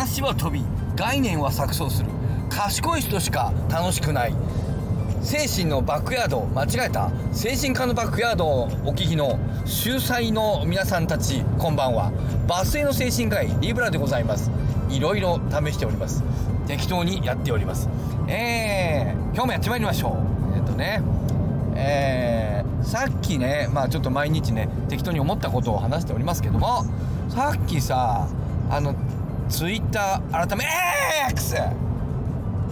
話は飛び概念は錯綜する。賢い人しか楽しくない。精神のバックヤード間違えた。精神科のバックヤードをお聞きの秀才の皆さんたちこんばんは。バスへの精神科医リブラでございます。いろいろ試しております。適当にやっております。えー、今日もやってまいりましょう。えっとねえー、さっきねまあちょっと毎日ね適当に思ったことを話しておりますけどもさっきさあのツイッター改め X!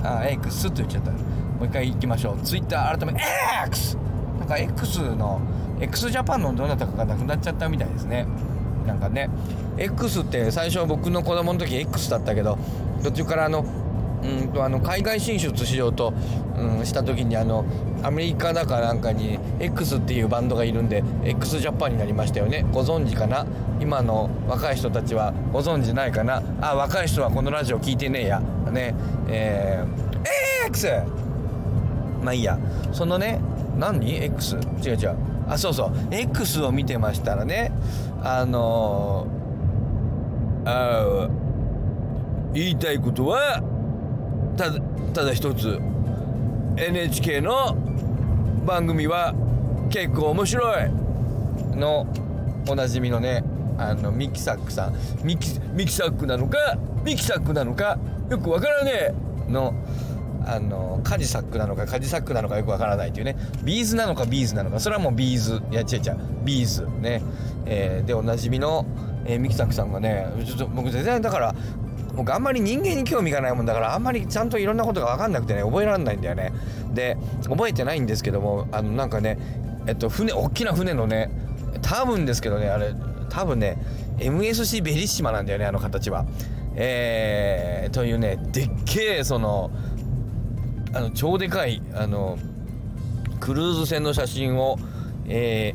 あ X って言っちゃった。もう一回行きましょう。ツイッター改め X! なんか X の x ジャパンのどなたかがなくなっちゃったみたいですね。なんかね X って最初僕の子供の時 X だったけど途中からあのうんとあの海外進出しようと、うん、した時にあのアメリカだかなんかに X っていうバンドがいるんで x ジャパンになりましたよね。ご存知かな？今の若い人たちはご存知ないかな？あ若い人はこのラジオ聞いてねえや。ねえー、X まあいいや。そのね何？X 違う違う。あそうそう。X を見てましたらねあのー、あ言いたいことはただただ一つ NHK の番組は結構面白いのおなじみのねあのミキサックさん。ミキミキサックなのかミキサックなのかよくわからねえのあのカジサックなのかカジサックなのかよくわからないっていうね。ビーズなのかビーズなのか。それはもうビーズ。いや違う違う。ビーズね、えー、でおなじみの、えー、ミキサックさんがねちょっと僕全然だから僕あんまり人間に興味がないもんだからあんまりちゃんといろんなことが分かんなくてね覚えられないんだよね。で覚えてないんですけどもあのなんかねえっと船大きな船のね多分ですけどねあれ多分ね MSC ベリッシマなんだよねあの形は。えー、というねでっけえそのあの超でかいあのクルーズ船の写真を、え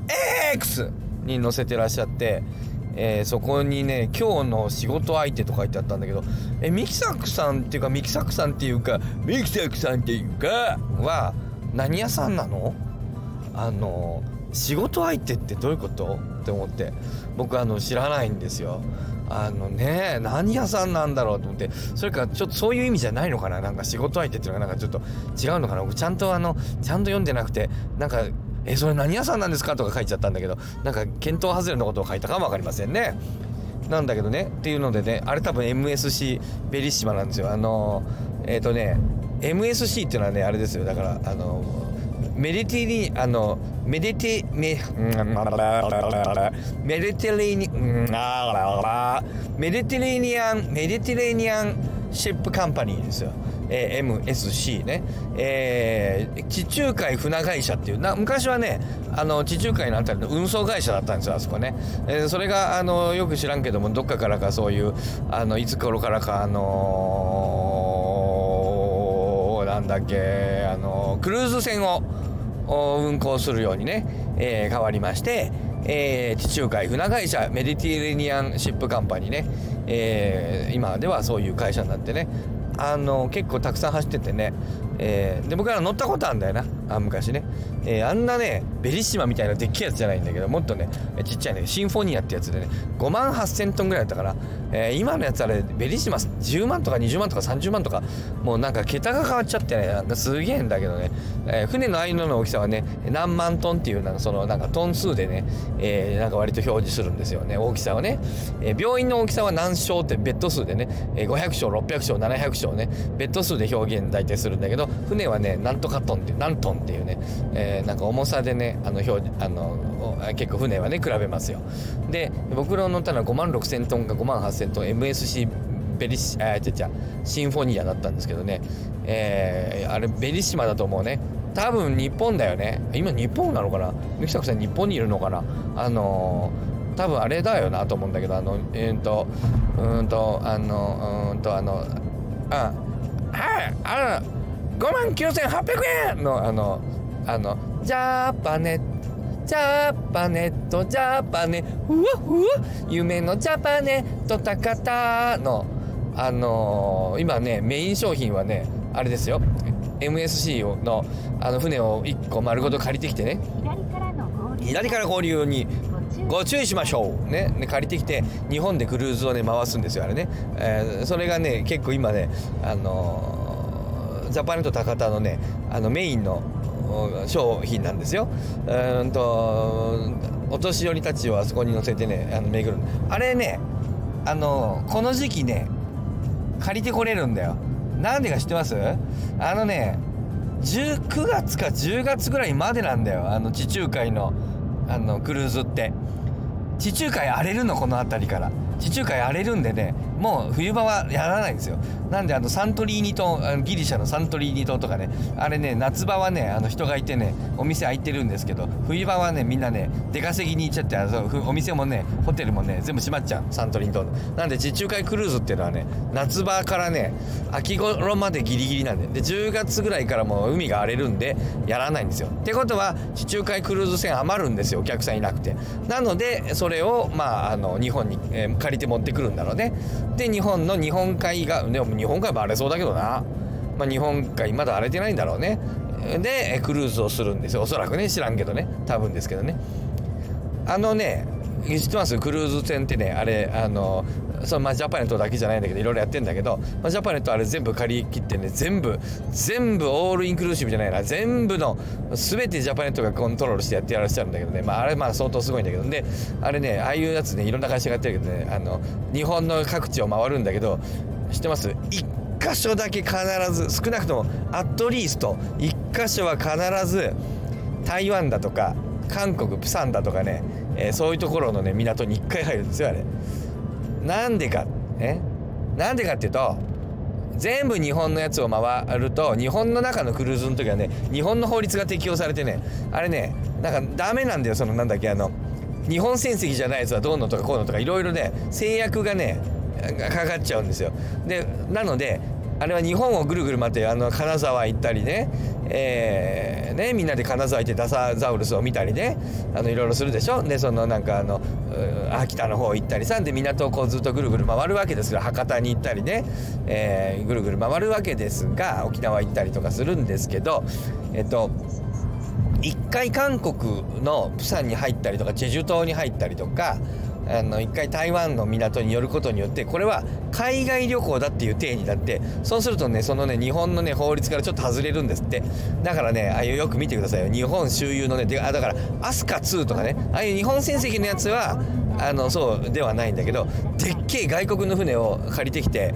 ー、X に載せてらっしゃってえー、そこにね今日の仕事相手と書いてあったんだけどえミキサクさんっていうかミキサクさんっていうかミキサクさんっていうかは何屋さんなの？あの仕事相手ってどういうこと？って思って僕あの知らないんですよ。あのね何屋さんなんだろうと思ってそれかちょっとそういう意味じゃないのかな？なんか仕事相手っていうのがなんかちょっと違うのかな？僕ちゃんとあのちゃんと読んでなくてなんかえそれ何屋さんなんですか？とか書いちゃったんだけどなんか検討外れのことを書いたかも分かりませんね。なんだけどねっていうのでねあれ多分 MSC ベリッシマなんですよ。あのえっ、ー、とね MSC っていうのはねあれですよ。だからあのメディテリあのメディテメメディテレニメディテレニアンメディテレニアンシップカンパニーですよ。えー、MSC ね、えー、地中海船会社っていうな昔はねあの地中海のあたりの運送会社だったんですよあそこね、えー、それがあのよく知らんけどもどっかからかそういうあのいつ頃からかあのー、なんだっけあのクルーズ船を運航するようにね、えー、変わりまして、えー、地中海船会社メディティレニアンシップカンパニーね、えー、今ではそういう会社になってねあの結構たくさん走っててね、えー、で僕ら乗ったことあるんだよな。あ昔ね、えー、あんなねベリシマみたいなでっけえやつじゃないんだけどもっとねちっちゃいねシンフォニアってやつでね5万8000トンぐらいだったから、えー、今のやつあれベリシマ10万とか20万とか30万とかもうなんか桁が変わっちゃってねなんかすげえんだけどね、えー、船の間の大きさはね何万トンっていうなんかそのなんかトン数でね、えー、なんか割と表示するんですよね。大きさはね、えー、病院の大きさは何床ってベッド数でね、500床600床700床ねベッド数で表現大体するんだけど船はねなんとかトンって何トンっていうね、えー、なんか重さでねあの表あの結構船はね比べますよ。で僕ら乗ったのは5万6000トンか5万8000トン MSC ベリシあ違う違うシンフォニアだったんですけどね、えー、あれベリシマだと思うね。多分日本だよね。今日本なのかな？ミキサクさん日本にいるのかな？あのー、多分あれだよなと思うんだけどあのえー、とうんとあのうんとあのあはいあ5万9800円のあのあのジャパネジャパネットジャパネうわうわ夢のジャパネット高田のあのー、今ねメイン商品はねあれですよ。MSC のあの船を1個丸ごと借りてきてね。左から合流にご注意しましょう。ねね借りてきて日本でクルーズをね回すんですよあれね、えー、それがね結構今ねあのー、ジャパネット高田のねあのメインの商品なんですよ。うんとお年寄りたちをあそこに乗せてねあの巡る。あれねあのこの時期ね借りてこれるんだよ。なんでか知ってます？あのね19月か10月ぐらいまでなんだよ。あの地中海のあのクルーズって。地中海荒れるのこの辺りから。地中海荒れるんでねもう冬場はやらないんですよ。なんであのサントリーニ島ギリシャのサントリーニ島とかねあれね夏場はねあの人がいてねお店開いてるんですけど冬場はねみんなね出稼ぎに行っちゃってあのお店もねホテルもね全部閉まっちゃう。サントリーニ島なんで地中海クルーズっていうのはね夏場からね秋頃までギリギリなんでで10月ぐらいからもう海が荒れるんでやらないんですよ。ってことは地中海クルーズ船余るんですよ。お客さんいなくて。なのでそれをまああの日本に、えー、借りて持ってくるんだろうね。で日本の日本海がでも日本海も荒れそうだけどな、まあ、日本海まだ荒れてないんだろうね。でクルーズをするんですよ。おそらくね。知らんけどね。多分ですけどね。あのね知ってます？クルーズ船ってねあれあのそのまあジャパネットだけじゃないんだけどいろいろやってんだけど、まあ、ジャパネットあれ全部借り切ってね全部全部オールインクルーシブじゃないな。全部の全てジャパネットがコントロールしてやってやらせちゃうんだけどね、まあ、あれまあ相当すごいんだけど。であれねああいうやつねいろんな会社がやってるけどねあの日本の各地を回るんだけど知ってます？一箇所だけ必ず少なくともアットリースト1箇所は必ず台湾だとか韓国プサンだとかね、えー、そういうところのね港に1回入るんですよあれ。なんでかえ？なんでかっていうと全部日本のやつを回ると日本の中のクルーズの時はね日本の法律が適用されてねあれねなんかダメなんだよそのなんだっけあの日本船籍じゃないやつはどうのとかこうのとかいろいろね制約がねかかっちゃうんですよ。でなのであれは日本をぐるぐる回ってあの金沢行ったりね,、えー、ねみんなで金沢行ってダサザウルスを見たりね。あのいろいろするでしょ。でそのなんかあの秋田の方行ったりさ。で港をこうずっとぐるぐる回るわけですが博多に行ったりね、えー、ぐるぐる回るわけですが沖縄行ったりとかするんですけど。えっと一回韓国のプサンに入ったりとかチェジュ島に入ったりとかあの一回台湾の港に寄ることによってこれは海外旅行だっていう体になってそうするとねそのね日本のね法律からちょっと外れるんですって。だからねああいうよく見てくださいよ。日本周遊のねあだからアスカ2とかねああいう日本船籍のやつはあのそうではないんだけどでっけえ外国の船を借りてきて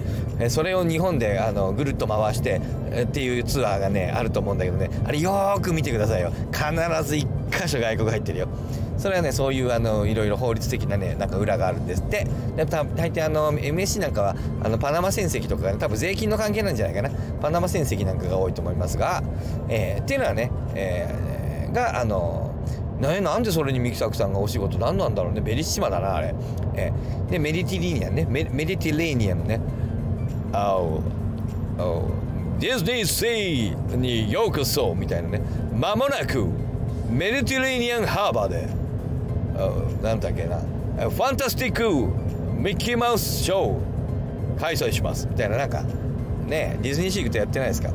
それを日本であのぐるっと回してっていうツアーがねあると思うんだけどね。あれよーく見てくださいよ。必ず1箇所外国入ってるよ。それはねそういうあのいろいろ法律的なねなんか裏があるんですって。で大抵あの MSC なんかはあのパナマ船籍とかね多分税金の関係なんじゃないかな。パナマ船籍なんかが多いと思いますが、えー、っていうのはね、えー、があのね、なんでそれにミキサクさんがお仕事何なんだろうね。ベリッシマだなあれ、えー、でメディティレーニアンね。メメディティレーニアンね。Oh, oh, ディズニーシーにようこそみたいなね。まもなくメディティレーニアンハーバーで。なんだっけな。ファンタスティックミッキーマウスショー。開催します。みたいななんか。ねディズニーシークってやってないですか？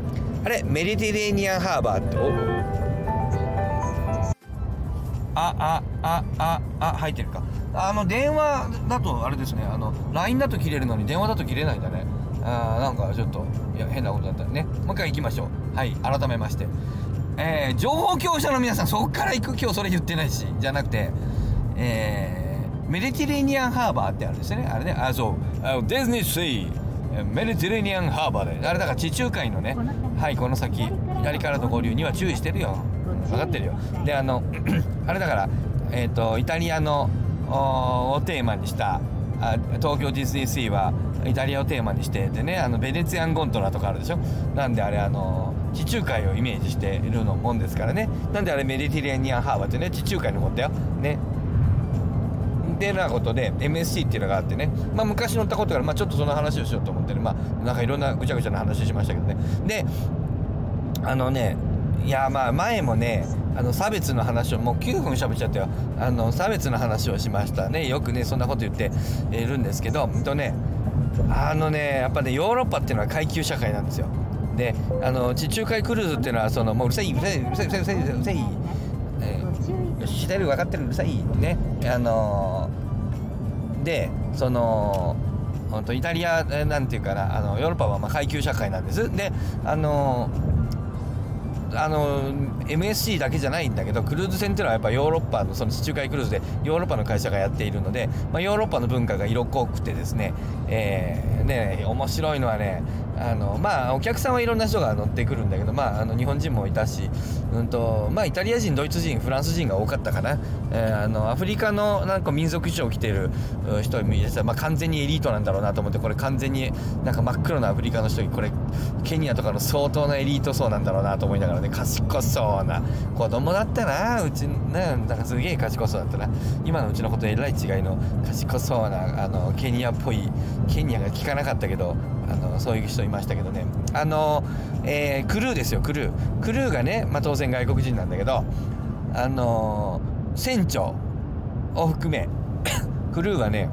あれメディテレーニアンハーバーってあああああ入ってるか。あの電話だとあれですね。あの LINE だと切れるのに電話だと切れないんだね。あなんかちょっといや変なことだったね。もう一回行きましょう。はい改めまして。えー、情報強者の皆さんそこから行く。今日それ言ってないしじゃなくて。えー、メディテレニアンハーバーってあるんですね。あれね。あそう。あディズニーシー。メディテレニアンハーバーで。あれだから地中海のね。はいこの先左からの合流には注意してるよ。分かってるよ。であの あれだからえっ、ー、とイタリアのをテーマにしたあ東京ディズニーシーはイタリアをテーマにしてでねあのベネツィアンゴントラとかあるでしょ。なんであれあの地中海をイメージしているのもんですからね。なんであれメディテレニアンハーバーってね地中海のことだよ。ね。てなことで MSC っていうのがあってね、まあ、昔乗ったことから、まあ、ちょっとその話をしようと思ってね、まあ、なんかいろんなぐちゃぐちゃな話しましたけどね。であのねいやまあ前もねあの差別の話をもう9分喋っちゃったよ。あの差別の話をしましたね。よくねそんなこと言っているんですけど。とねあのねやっぱねヨーロッパっていうのは階級社会なんですよ。であの地中海クルーズっていうのはそのもううるさいうるさいうるさいうるさいうるさいうるさい、えー、よし聞いてる分かってるうるさいね。あのー、でその本当イタリアなんていうかなあのヨーロッパはま階級社会なんです。であのあの MSC だけじゃないんだけどクルーズ船っていうのはやっぱヨーロッパのその地中海クルーズでヨーロッパの会社がやっているので、まあ、ヨーロッパの文化が色濃くてですね,、えー、ね面白いのはねあのまあお客さんはいろんな人が乗ってくるんだけど、まあ、あの日本人もいたし、うんとまあ、イタリア人ドイツ人フランス人が多かったかな、えー、あのアフリカのなんか民族衣装を着てる人もいて、まあ、完全にエリートなんだろうなと思ってこれ完全になんか真っ黒なアフリカの人にこれケニアとかの相当なエリート層なんだろうなと思いながらね賢そうな子供だったなうちねなんかすげえ賢そうだったな。今のうちのことえらい違いの賢そうなあのケニアっぽいケニアが聞かなかったけどあのそういう人いましたけどね。あの、えー、クルーですよクルー。クルーがね、まあ、当然外国人なんだけどあの船長を含め クルーはね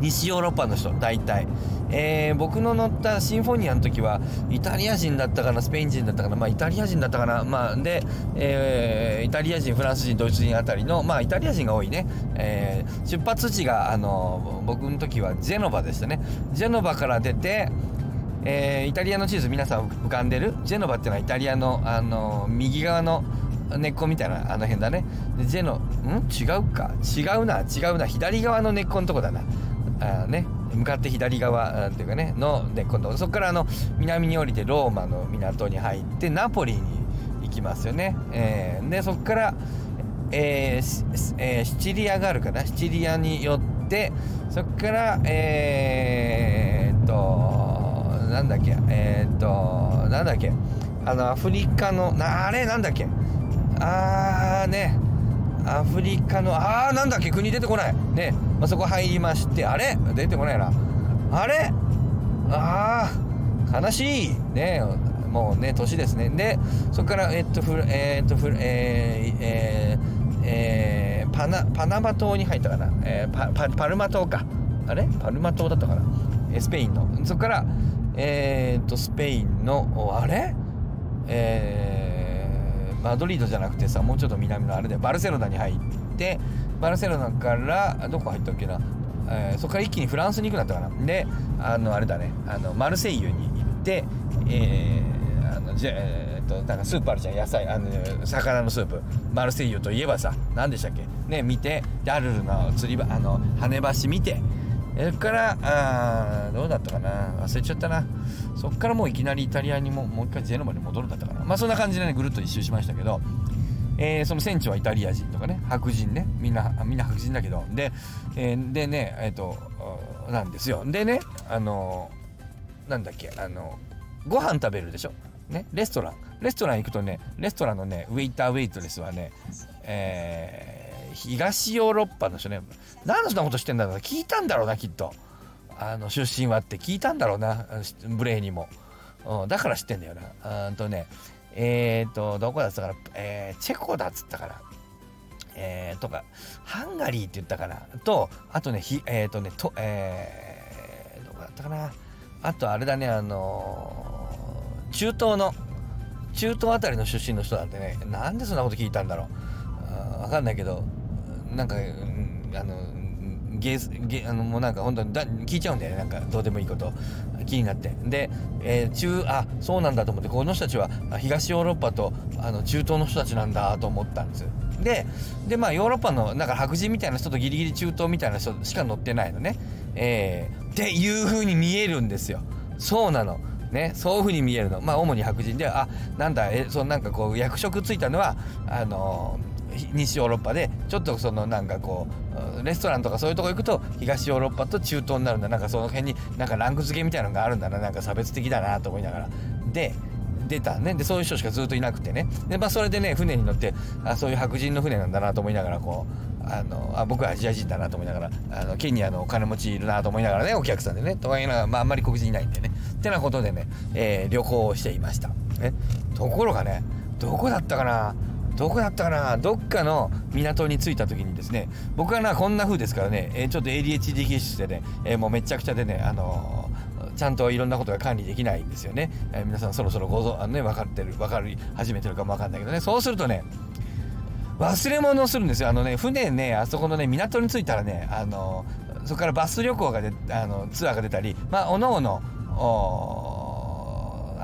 西ヨーロッパの人大体、えー、僕の乗ったシンフォニアの時はイタリア人だったかなスペイン人だったかなまあイタリア人だったかなまあで、えー、イタリア人フランス人ドイツ人あたりのまあイタリア人が多いね、えー、出発地があの僕の時はジェノバでしたね。ジェノバから出てえー、イタリアの地図皆さん浮かんでる？ジェノバっていうのはイタリアの、あの右側の根っこみたいなあの辺だね。ジェノん？違うか。違うな違うな。左側の根っこのとこだな。あね。向かって左側っていうかねので今度そこからあの南に降りてローマの港に入ってナポリに行きますよね、えー、でそこから、えーえー、シチリアがあるかな？シチリアに寄ってそこからえー、っとなんだっけ？えー、っとなんだっけ？あのアフリカのなあれなんだっけ？あーね。アフリカのあーなんだっけ国出てこない。ねまあ、そこ入りましてあれ？出てこないな。あれ？ああ悲しい。ねもうね年ですね。でそこからえっとふえー、っとふえー、えー、えー、パナパナマ島に入ったかな、えー、パパパルマ島か。あれ？パルマ島だったかな。スペインの。そこからえ、っとスペインのあれ？えー、マドリードじゃなくてさもうちょっと南のあれでバルセロナに入ってバルセロナからどこ入ったっけな、えー、そこから一気にフランスに行くなったかな。であのあれだねあのマルセイユに行ってえー、あのじゃえー、っとなんかスープあるじゃん野菜あの魚のスープ。マルセイユといえばさ何でしたっけ？ね見てでアルルの釣り場あの跳ね橋見てそれからあどうだったかな？忘れちゃったな。そっからもういきなりイタリアにももう一回ジェノバに戻るんだったかな。まあそんな感じでねぐるっと一周しましたけど。えー、その船長はイタリア人とかね。白人ね。みんなみんな白人だけど。で,、えー、でねえっ、ー、となんですよ。でねあのなんだっけあのご飯食べるでしょ？ね？レストラン。レストラン行くとねレストランのねウェイターウェイトレスはねえー、東ヨーロッパの人ね何でそんなことしてんだろう聞いたんだろうなきっと。あの出身はって聞いたんだろうなブレイにも、うん、だから知ってんだよな。うんとねえっ、ー、と、どこだっつったかな、えー、チェコだっつったから、えー、とか、ハンガリーって言ったかな、と、あとね、ひえっ、ー、とね、と、えー、どこだったかな、あとあれだね、あのー、中東の、中東あたりの出身の人なんてね、なんでそんなこと聞いたんだろう。わかんないけど、なんか、あの、ゲーゲあのもうなんか本当にだ聞いちゃうんだよね。なんかどうでもいいこと。気になって。で、えー、中あそうなんだと思ってこの人たちは東ヨーロッパとあの中東の人たちなんだと思ったんですででまあヨーロッパのなんか白人みたいな人とギリギリ中東みたいな人しか乗ってないのね。えー、っていう風に見えるんですよ。そうなの。ね、そういう風に見えるの。まあ主に白人であなんだえそのなんかこう役職ついたのはあの西ヨーロッパでちょっとそのなんかこうレストランとかそういうとこ行くと東ヨーロッパと中東になるんだ。なんかその辺になんかランク付けみたいなのがあるんだな。なんか差別的だなと思いながら。で出たね。でそういう人しかずっといなくてね。でまあそれでね船に乗ってあそういう白人の船なんだなと思いながらこうあのあ僕はアジア人だなと思いながらあのケニアのお金持ちいるなと思いながらねお客さんでね。とか言いながら、まあ、あんまり黒人いないんでね。ってなことでね、えー、旅行をしていました、ね、ところがねどこだったかな？どこだったかな？どっかの港に着いた時にですね僕はなこんな風ですからね、えー、ちょっと ADHD 気質でね、えー、もうめちゃくちゃでねあのー、ちゃんといろんなことが管理できないんですよね、えー、皆さんそろそろごぞあのね分かってる分かり始めてるかも分かんないけどね。そうするとね忘れ物をするんですよ。あのね船ねあそこのね港に着いたらねあのそこからバス旅行がであのツアーが出たりまあおのおの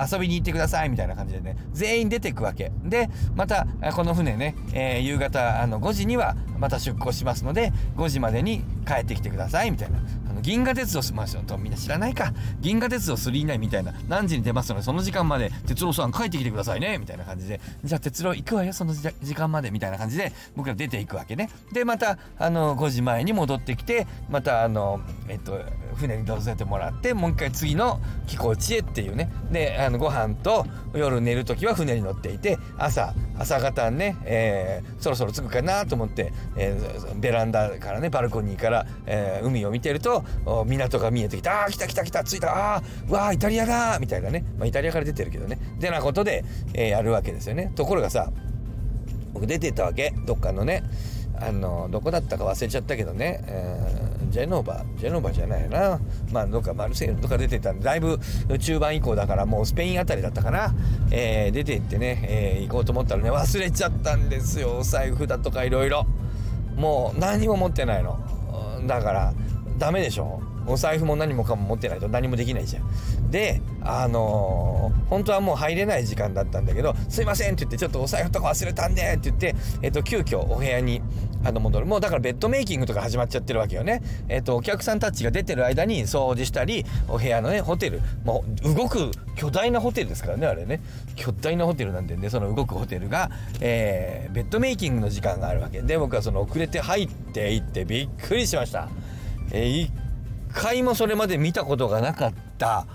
遊びに行ってくださいみたいな感じでね全員出てくわけ。でまたこの船ね、えー、夕方あの5時にはまた出港しますので5時までに帰ってきてくださいみたいな。銀河鉄道まあみんな知らないか。銀河鉄道999みたいな。何時に出ますのでその時間まで。鉄郎さん帰ってきてくださいね。みたいな感じで。じゃあ鉄郎行くわよその時間までみたいな感じで。僕ら出ていくわけね。でまたあの5時前に戻ってきてまたあのえっと船に乗せてもらってもう一回次の寄港地へっていうね。であのご飯と夜寝る時は船に乗っていて朝朝方ね、えー、そろそろ着くかなと思って、えー、ベランダからねバルコニーから、えー、海を見てると港が見えてきた「あー来た来た来た着いた。あーわーイタリアだ!」みたいなね、まあ、イタリアから出てるけどね。でなことで、えー、やるわけですよね。ところがさ僕出てったわけ。どっかのねあのどこだったか忘れちゃったけどね、えー、ジェノバ。ジェノバじゃないな。まあどっかマルセイユとか出てたんでだいぶ中盤以降だからもうスペインあたりだったかな、えー、出て行ってね、えー、行こうと思ったらね忘れちゃったんですよ。お財布だとかいろいろ。もう何も持ってないの。だからダメでしょ？お財布も何もかも持ってないと何もできないじゃん。で、あのー、本当はもう入れない時間だったんだけど、すいませんって言って、ちょっとお財布とか忘れたんでって言って、えっ、と、急遽お部屋にあの戻る。もうだからベッドメイキングとか始まっちゃってるわけよね。えっ、と、お客さんたちが出てる間に掃除したり、お部屋のね、ホテル、もう動く巨大なホテルですからね、あれね。巨大なホテルなんでね、その動くホテルが、えー、ベッドメイキングの時間があるわけで、僕はその遅れて入っていってびっくりしました。えー回もそれまで見たことがなかった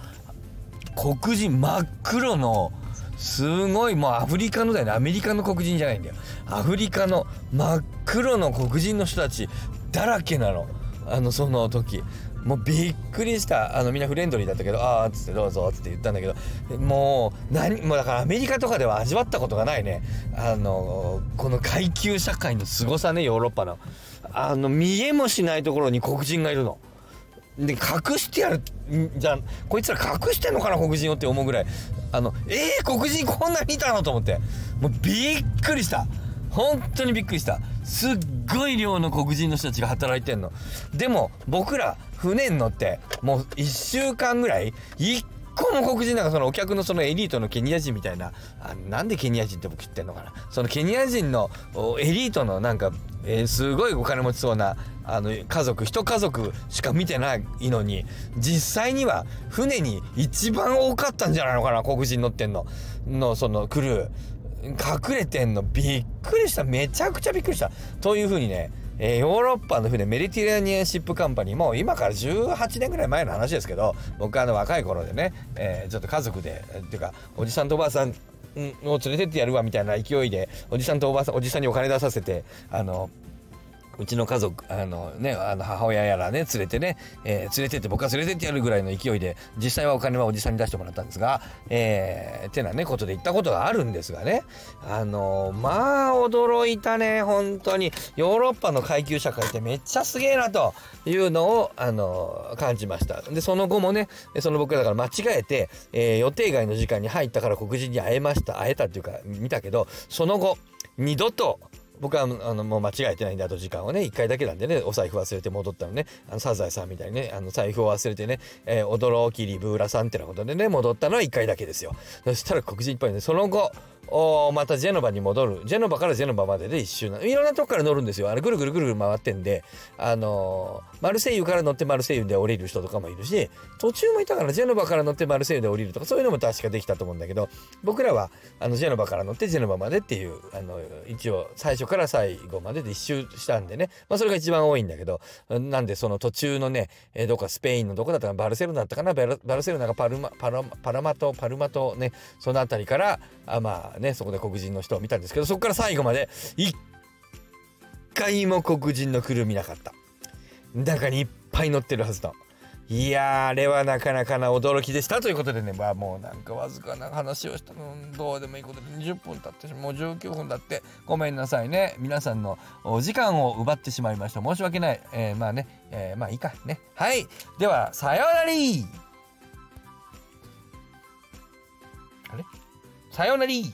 黒人真っ黒のすごいもうアフリカのだよね。アメリカの黒人じゃないんだよ。アフリカの真っ黒の黒人の人たちだらけなの。あのその時。もうびっくりした。あのみんなフレンドリーだったけど「ああ」っつって「どうぞ」っつって言ったんだけど。もう何もうだからアメリカとかでは味わったことがないね。あのこの階級社会の凄さねヨーロッパの。あの見えもしないところに黒人がいるの。で隠してやるじゃん。こいつら隠してんのかな黒人をって思うぐらい。あのえー、黒人こんなにいたのと思って。もうびっくりした。本当にびっくりした。すっごい量の黒人の人たちが働いてんの。でも僕ら船に乗ってもう1週間ぐらい1個も黒人なんかそのお客のそのエリートのケニア人みたいなあなんでケニア人って僕言ってんのかな。そのケニア人のエリートのなんか、えー、すごいお金持ちそうなあの家族一家族しか見てないのに実際には船に一番多かったんじゃないのかな黒人乗ってんの。のそのクルー。隠れてんの。びっくりした。めちゃくちゃびっくりした。というふうにねえー、ヨーロッパの船メディテラニアンシップカンパニーも今から18年ぐらい前の話ですけど僕あの若い頃でね、えー、ちょっと家族でっていうかおじさんとおばあさんを連れてってやるわみたいな勢いでおじさんとおばあさんおじさんにお金出させてあのうちの家族、あのね、あの母親やらね、連れてね、えー、連れてって、僕は連れてってやるぐらいの勢いで、実際はお金はおじさんに出してもらったんですが、えー、てなね、ことで言ったことがあるんですがね、あのー、まあ、驚いたね、本当に。ヨーロッパの階級社会ってめっちゃすげえな、というのを、あのー、感じました。で、その後もね、その僕だから間違えて、えー、予定外の時間に入ったから黒人に会えました。会えたっていうか、見たけど、その後、二度と僕はあのもう間違えてないんであと時間をね1回だけなんでねお財布忘れて戻ったのね。あのサザエさんみたいにねあの財布を忘れてね、えー、驚きリブーラさんってなことでね戻ったのは1回だけですよ。そしたら黒人いっぱいね。その後おまたジェノバに戻る。ジェノバからジェノバまでで一周いろんなとこから乗るんですよ。あれぐるぐるぐるぐる回ってんで。あのー、マルセイユから乗ってマルセイユで降りる人とかもいるし途中もいたからジェノバから乗ってマルセイユで降りるとかそういうのも確かできたと思うんだけど僕らはあのジェノバから乗ってジェノバまでっていうあの一応最初から最後までで一周したんでね、まあ、それが一番多いんだけどなんでその途中のね、え、どこかスペインのどこだったかなバルセロナだったかなバルセロナがパルマパラパラマトパルマトねその辺りからあまあねそこで黒人の人を見たんですけどそこから最後まで一回も黒人のクルー見なかった。中にいっぱい乗ってるはずだいやあれはなかなかな驚きでしたということでね。まあもうなんかわずかな話をしたの。どうでもいいことで20分経ってもう19分だってごめんなさいね。皆さんのお時間を奪ってしまいました。申し訳ない、えー、まあね、えー、まあいいか。ね。はい。ではさようなら。あれ？さようなら